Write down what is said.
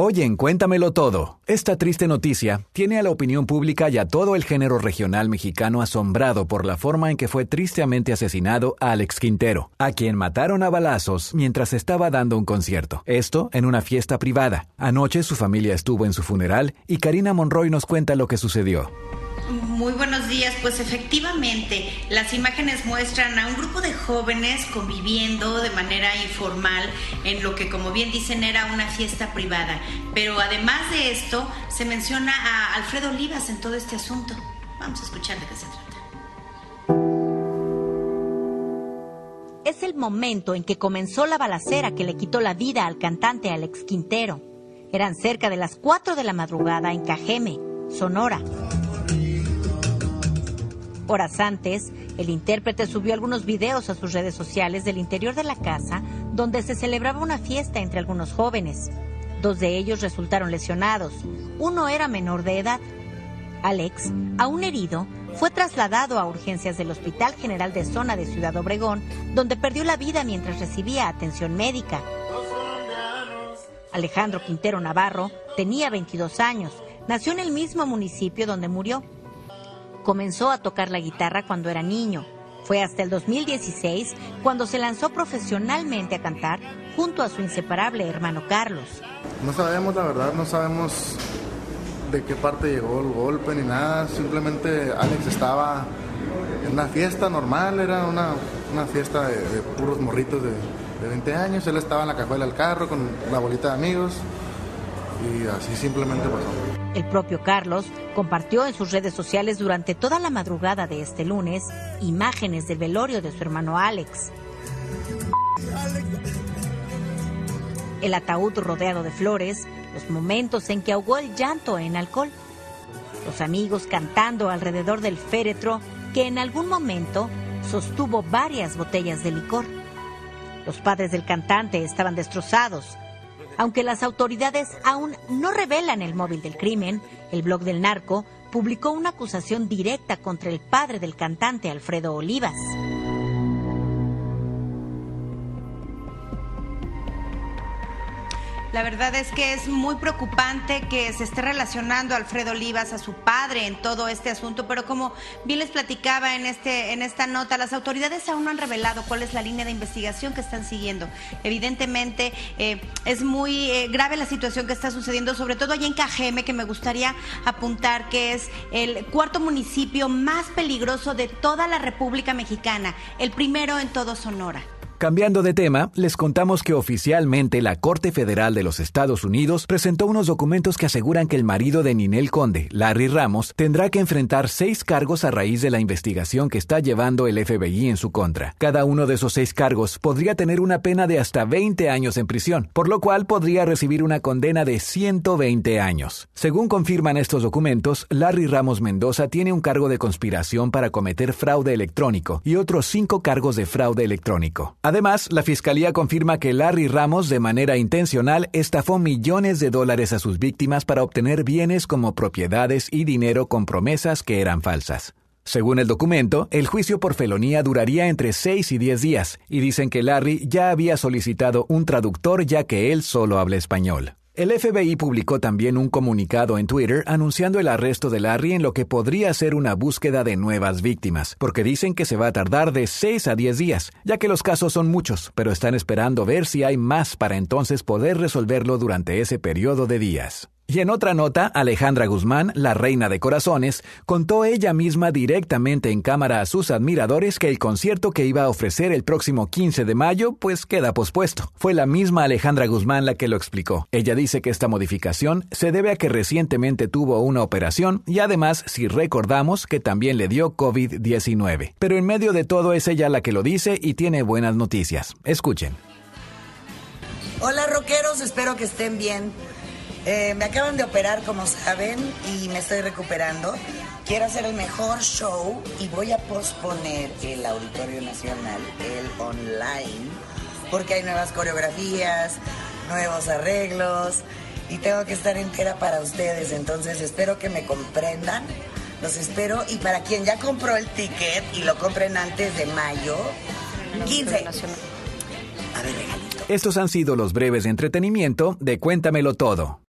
Hoy en Cuéntamelo Todo, esta triste noticia tiene a la opinión pública y a todo el género regional mexicano asombrado por la forma en que fue tristemente asesinado Alex Quintero, a quien mataron a balazos mientras estaba dando un concierto. Esto en una fiesta privada. Anoche su familia estuvo en su funeral y Karina Monroy nos cuenta lo que sucedió. Muy buenos días, pues efectivamente las imágenes muestran a un grupo de jóvenes conviviendo de manera informal en lo que como bien dicen era una fiesta privada. Pero además de esto se menciona a Alfredo Olivas en todo este asunto. Vamos a escuchar de qué se trata. Es el momento en que comenzó la balacera que le quitó la vida al cantante Alex Quintero. Eran cerca de las 4 de la madrugada en Cajeme, Sonora. Horas antes, el intérprete subió algunos videos a sus redes sociales del interior de la casa donde se celebraba una fiesta entre algunos jóvenes. Dos de ellos resultaron lesionados. Uno era menor de edad. Alex, aún herido, fue trasladado a urgencias del Hospital General de Zona de Ciudad Obregón, donde perdió la vida mientras recibía atención médica. Alejandro Quintero Navarro tenía 22 años. Nació en el mismo municipio donde murió. Comenzó a tocar la guitarra cuando era niño. Fue hasta el 2016 cuando se lanzó profesionalmente a cantar junto a su inseparable hermano Carlos. No sabemos la verdad, no sabemos de qué parte llegó el golpe ni nada. Simplemente Alex estaba en una fiesta normal, era una, una fiesta de, puros morritos de, de 20 años. Él estaba en la cajuela del carro con la bolita de amigos y así simplemente pasó. El propio Carlos compartió en sus redes sociales durante toda la madrugada de este lunes imágenes del velorio de su hermano Alex. El ataúd rodeado de flores, los momentos en que ahogó el llanto en alcohol. Los amigos cantando alrededor del féretro que en algún momento sostuvo varias botellas de licor. Los padres del cantante estaban destrozados. Aunque las autoridades aún no revelan el móvil del crimen, el blog del narco publicó una acusación directa contra el padre del cantante Alfredo Olivas. La verdad es que es muy preocupante que se esté relacionando Alfredo Olivas a su padre en todo este asunto, pero como bien les platicaba en este en esta nota, las autoridades aún no han revelado cuál es la línea de investigación que están siguiendo. Evidentemente eh, es muy eh, grave la situación que está sucediendo, sobre todo allá en Cajeme, que me gustaría apuntar que es el cuarto municipio más peligroso de toda la República Mexicana, el primero en todo Sonora. Cambiando de tema, les contamos que oficialmente la Corte Federal de los Estados Unidos presentó unos documentos que aseguran que el marido de Ninel Conde, Larry Ramos, tendrá que enfrentar seis cargos a raíz de la investigación que está llevando el FBI en su contra. Cada uno de esos seis cargos podría tener una pena de hasta 20 años en prisión, por lo cual podría recibir una condena de 120 años. Según confirman estos documentos, Larry Ramos Mendoza tiene un cargo de conspiración para cometer fraude electrónico y otros cinco cargos de fraude electrónico. Además, la Fiscalía confirma que Larry Ramos de manera intencional estafó millones de dólares a sus víctimas para obtener bienes como propiedades y dinero con promesas que eran falsas. Según el documento, el juicio por felonía duraría entre 6 y 10 días, y dicen que Larry ya había solicitado un traductor ya que él solo habla español. El FBI publicó también un comunicado en Twitter anunciando el arresto de Larry en lo que podría ser una búsqueda de nuevas víctimas, porque dicen que se va a tardar de 6 a 10 días, ya que los casos son muchos, pero están esperando ver si hay más para entonces poder resolverlo durante ese periodo de días. Y en otra nota, Alejandra Guzmán, la reina de corazones, contó ella misma directamente en cámara a sus admiradores que el concierto que iba a ofrecer el próximo 15 de mayo pues queda pospuesto. Fue la misma Alejandra Guzmán la que lo explicó. Ella dice que esta modificación se debe a que recientemente tuvo una operación y además si recordamos que también le dio COVID-19. Pero en medio de todo es ella la que lo dice y tiene buenas noticias. Escuchen. Hola rockeros, espero que estén bien. Eh, me acaban de operar, como saben, y me estoy recuperando. Quiero hacer el mejor show y voy a posponer el Auditorio Nacional, el online, porque hay nuevas coreografías, nuevos arreglos y tengo que estar entera para ustedes. Entonces espero que me comprendan. Los espero y para quien ya compró el ticket y lo compren antes de mayo, 15. A ver, regalito. Estos han sido los breves de entretenimiento de Cuéntamelo Todo.